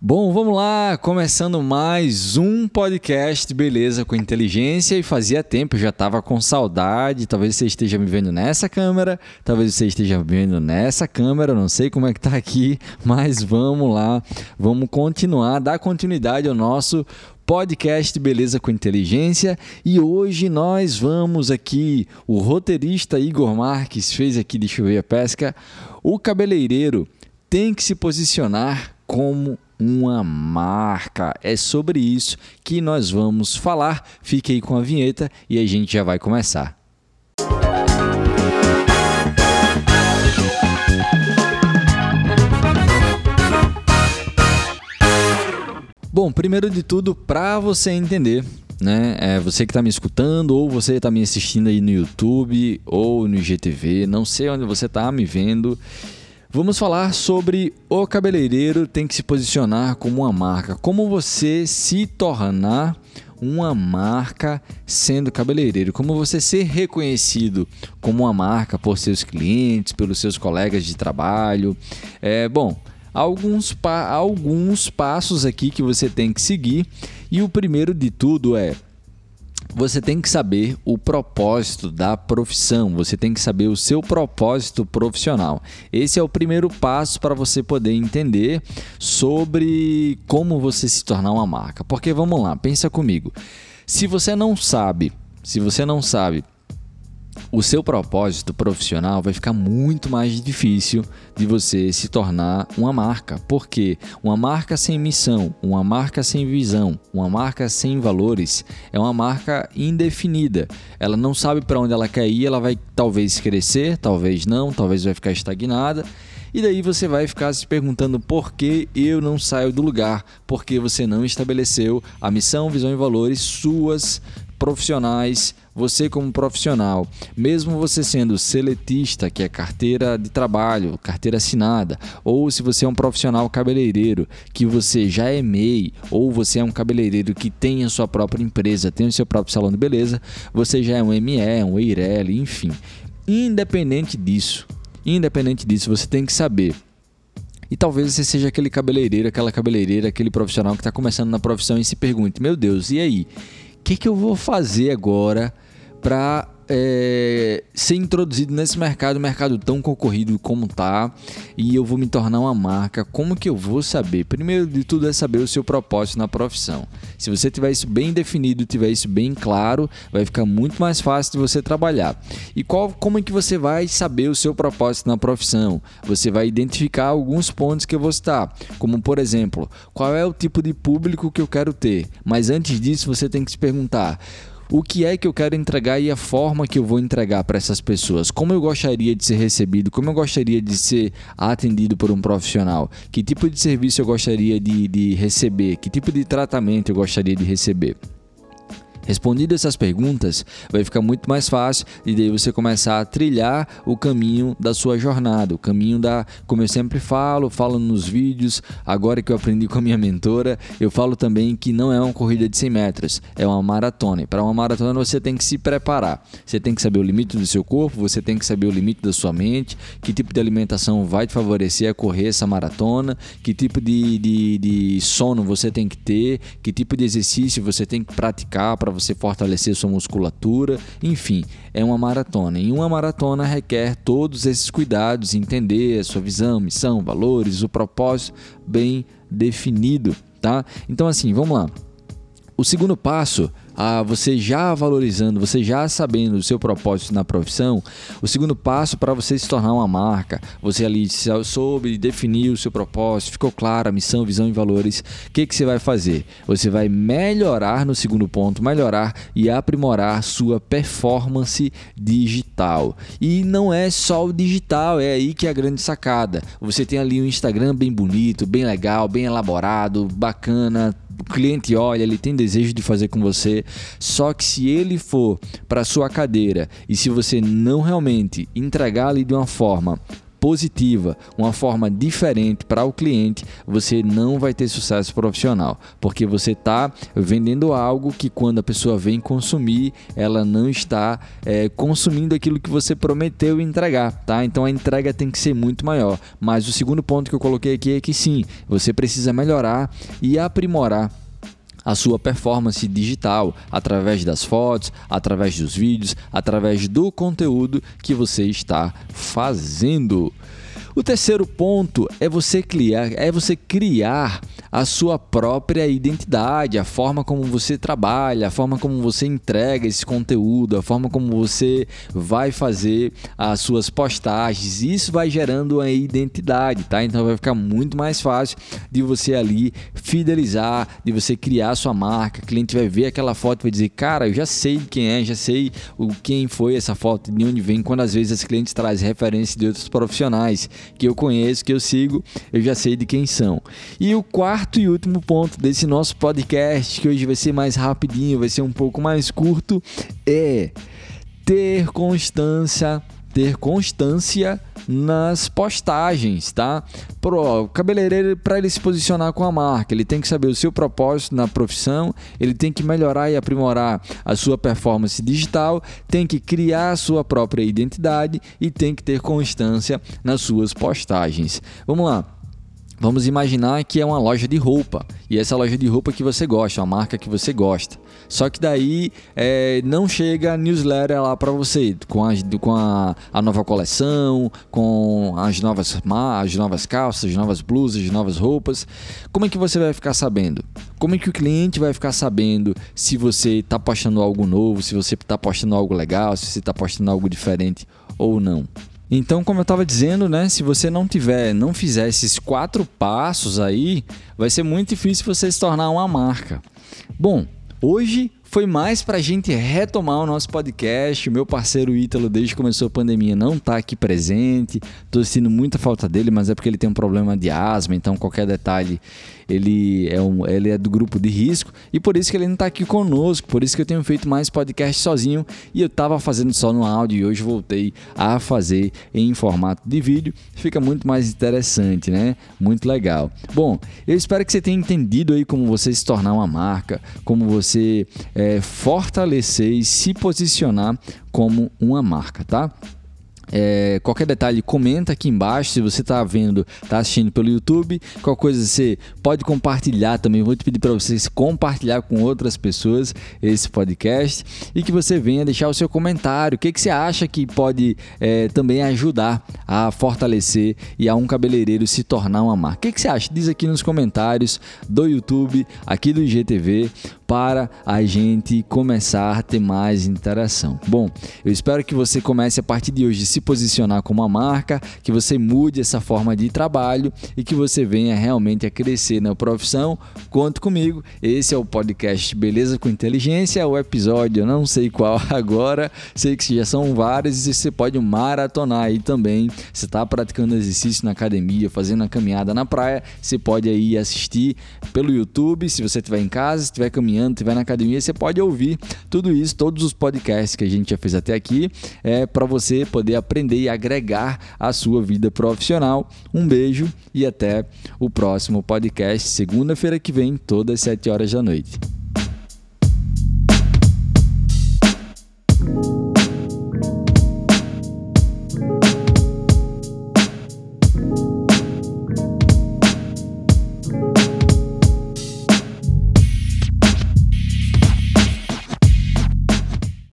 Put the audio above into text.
Bom, vamos lá, começando mais um podcast Beleza com Inteligência e fazia tempo, eu já estava com saudade, talvez você esteja me vendo nessa câmera, talvez você esteja me vendo nessa câmera, não sei como é que tá aqui, mas vamos lá, vamos continuar, dar continuidade ao nosso podcast Beleza com Inteligência e hoje nós vamos aqui, o roteirista Igor Marques fez aqui, deixa eu ver a pesca, o cabeleireiro tem que se posicionar como uma marca. É sobre isso que nós vamos falar. Fique aí com a vinheta e a gente já vai começar. Bom, primeiro de tudo, para você entender, né? É você que está me escutando ou você está me assistindo aí no YouTube ou no IGTV, não sei onde você está me vendo Vamos falar sobre o cabeleireiro tem que se posicionar como uma marca. Como você se tornar uma marca sendo cabeleireiro, como você ser reconhecido como uma marca por seus clientes, pelos seus colegas de trabalho. É bom, alguns, pa alguns passos aqui que você tem que seguir e o primeiro de tudo é você tem que saber o propósito da profissão, você tem que saber o seu propósito profissional. Esse é o primeiro passo para você poder entender sobre como você se tornar uma marca. Porque vamos lá, pensa comigo. Se você não sabe, se você não sabe o seu propósito profissional vai ficar muito mais difícil de você se tornar uma marca. Porque uma marca sem missão, uma marca sem visão, uma marca sem valores é uma marca indefinida. Ela não sabe para onde ela quer ir, ela vai talvez crescer, talvez não, talvez vai ficar estagnada. E daí você vai ficar se perguntando por que eu não saio do lugar, porque você não estabeleceu a missão, visão e valores suas profissionais, você como profissional, mesmo você sendo seletista, que é carteira de trabalho, carteira assinada, ou se você é um profissional cabeleireiro, que você já é MEI, ou você é um cabeleireiro que tem a sua própria empresa, tem o seu próprio salão de beleza, você já é um ME, um EIRELI, enfim. Independente disso, independente disso, você tem que saber e talvez você seja aquele cabeleireiro, aquela cabeleireira, aquele profissional que está começando na profissão e se pergunte: meu Deus, e aí? Que, que eu vou fazer agora para é, ser introduzido nesse mercado, mercado tão concorrido como tá, e eu vou me tornar uma marca, como que eu vou saber? Primeiro de tudo é saber o seu propósito na profissão. Se você tiver isso bem definido, tiver isso bem claro, vai ficar muito mais fácil de você trabalhar. E qual, como é que você vai saber o seu propósito na profissão? Você vai identificar alguns pontos que eu vou citar, como por exemplo, qual é o tipo de público que eu quero ter. Mas antes disso, você tem que se perguntar o que é que eu quero entregar e a forma que eu vou entregar para essas pessoas. Como eu gostaria de ser recebido, como eu gostaria de ser atendido por um profissional, que tipo de serviço eu gostaria de, de receber, que tipo de tratamento eu gostaria de receber. Respondido essas perguntas, vai ficar muito mais fácil e daí você começar a trilhar o caminho da sua jornada, o caminho da, como eu sempre falo, falo nos vídeos, agora que eu aprendi com a minha mentora, eu falo também que não é uma corrida de 100 metros, é uma maratona. Para uma maratona você tem que se preparar. Você tem que saber o limite do seu corpo, você tem que saber o limite da sua mente, que tipo de alimentação vai te favorecer a correr essa maratona, que tipo de, de, de sono você tem que ter, que tipo de exercício você tem que praticar para você fortalecer sua musculatura, enfim, é uma maratona. E uma maratona requer todos esses cuidados, entender a sua visão, missão, valores, o propósito bem definido, tá? Então assim, vamos lá. O segundo passo a você já valorizando, você já sabendo o seu propósito na profissão, o segundo passo para você se tornar uma marca, você ali soube definir o seu propósito, ficou claro a missão, visão e valores, o que, que você vai fazer? Você vai melhorar no segundo ponto, melhorar e aprimorar sua performance digital. E não é só o digital, é aí que é a grande sacada. Você tem ali um Instagram bem bonito, bem legal, bem elaborado, bacana, o cliente olha, ele tem desejo de fazer com você, só que se ele for para sua cadeira e se você não realmente entregar ali de uma forma positiva, uma forma diferente para o cliente, você não vai ter sucesso profissional, porque você está vendendo algo que quando a pessoa vem consumir, ela não está é, consumindo aquilo que você prometeu entregar, tá? Então a entrega tem que ser muito maior. Mas o segundo ponto que eu coloquei aqui é que sim, você precisa melhorar e aprimorar a sua performance digital através das fotos, através dos vídeos, através do conteúdo que você está fazendo. O terceiro ponto é você criar, é você criar a sua própria identidade, a forma como você trabalha, a forma como você entrega esse conteúdo, a forma como você vai fazer as suas postagens. Isso vai gerando uma identidade, tá? Então vai ficar muito mais fácil de você ali fidelizar, de você criar a sua marca. O cliente vai ver aquela foto e vai dizer: "Cara, eu já sei quem é, já sei o quem foi essa foto, de onde vem". Quando às vezes os clientes trazem referências de outros profissionais que eu conheço, que eu sigo, eu já sei de quem são. E o quarto e último ponto desse nosso podcast, que hoje vai ser mais rapidinho, vai ser um pouco mais curto, é ter constância, ter constância nas postagens, tá? Pro cabeleireiro para ele se posicionar com a marca, ele tem que saber o seu propósito na profissão, ele tem que melhorar e aprimorar a sua performance digital, tem que criar a sua própria identidade e tem que ter constância nas suas postagens. Vamos lá. Vamos imaginar que é uma loja de roupa e essa loja de roupa que você gosta, uma marca que você gosta. Só que daí é, não chega a newsletter lá para você com, a, com a, a, nova coleção, com as novas, as novas calças, as novas blusas, as novas roupas. Como é que você vai ficar sabendo? Como é que o cliente vai ficar sabendo se você está postando algo novo, se você está postando algo legal, se você está postando algo diferente ou não? Então, como eu estava dizendo, né, se você não tiver, não fizer esses quatro passos aí, vai ser muito difícil você se tornar uma marca. Bom, hoje foi mais para a gente retomar o nosso podcast. O meu parceiro Ítalo, desde que começou a pandemia, não está aqui presente. Estou sentindo muita falta dele, mas é porque ele tem um problema de asma, então qualquer detalhe ele é, um, ele é do grupo de risco e por isso que ele não está aqui conosco. Por isso que eu tenho feito mais podcast sozinho e eu estava fazendo só no áudio e hoje voltei a fazer em formato de vídeo. Fica muito mais interessante, né? Muito legal. Bom, eu espero que você tenha entendido aí como você se tornar uma marca, como você é, fortalecer e se posicionar como uma marca, tá? É, qualquer detalhe, comenta aqui embaixo. Se você está vendo, está assistindo pelo YouTube, qualquer coisa você pode compartilhar também. Vou te pedir para você compartilhar com outras pessoas esse podcast e que você venha deixar o seu comentário. O que, que você acha que pode é, também ajudar a fortalecer e a um cabeleireiro se tornar uma marca? O que, que você acha? Diz aqui nos comentários do YouTube, aqui do IGTV, para a gente começar a ter mais interação. Bom, eu espero que você comece a partir de hoje se posicionar como uma marca, que você mude essa forma de trabalho e que você venha realmente a crescer na profissão. Conte comigo. Esse é o podcast Beleza com Inteligência, o episódio eu não sei qual agora, sei que já são vários e você pode maratonar aí também. Você está praticando exercício na academia, fazendo a caminhada na praia, você pode aí assistir pelo YouTube, se você estiver em casa, se estiver caminhando, estiver na academia, você pode ouvir tudo isso, todos os podcasts que a gente já fez até aqui, é para você poder aprender e agregar à sua vida profissional. Um beijo e até o próximo podcast, segunda-feira que vem, todas as 7 horas da noite.